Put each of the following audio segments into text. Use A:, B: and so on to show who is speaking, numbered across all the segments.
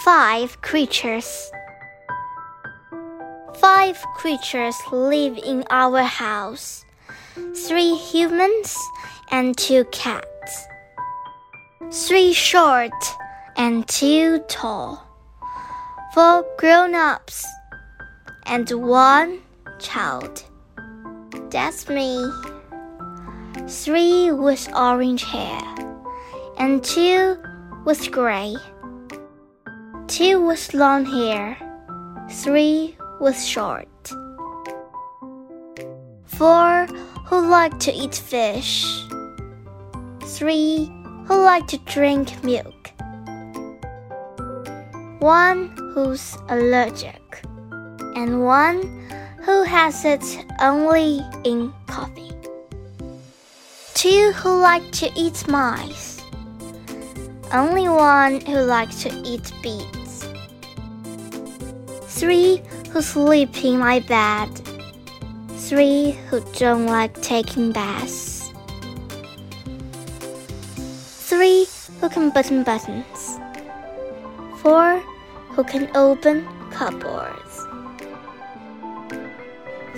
A: Five creatures. Five creatures live in our house three humans and two cats, three short and two tall, four grown ups, and one child. That's me. Three with orange hair, and two with gray, two with long hair, three with short, four who like to eat fish, three who like to drink milk, one who's allergic, and one who has it only in coffee. Two who like to eat mice. Only one who likes to eat beets. Three who sleep in my bed. Three who don't like taking baths. Three who can button buttons. Four who can open cupboards.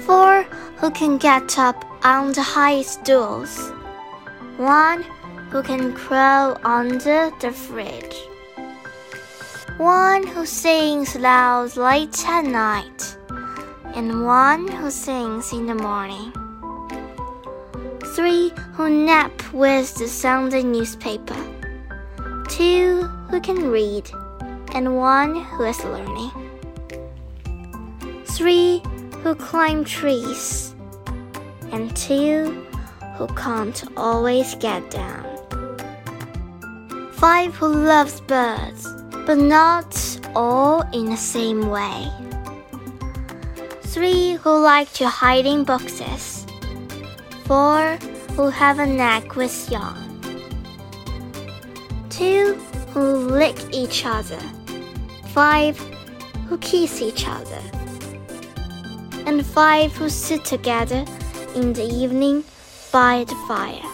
A: Four who can get up on the high stools. One who can crawl under the fridge. One who sings loud late at night. And one who sings in the morning. Three who nap with the Sunday newspaper. Two who can read. And one who is learning. Three who climb trees. And two who can't always get down. Five who loves birds, but not all in the same way. Three who like to hide in boxes. Four who have a knack with yarn. Two who lick each other. Five who kiss each other. And five who sit together in the evening by the fire.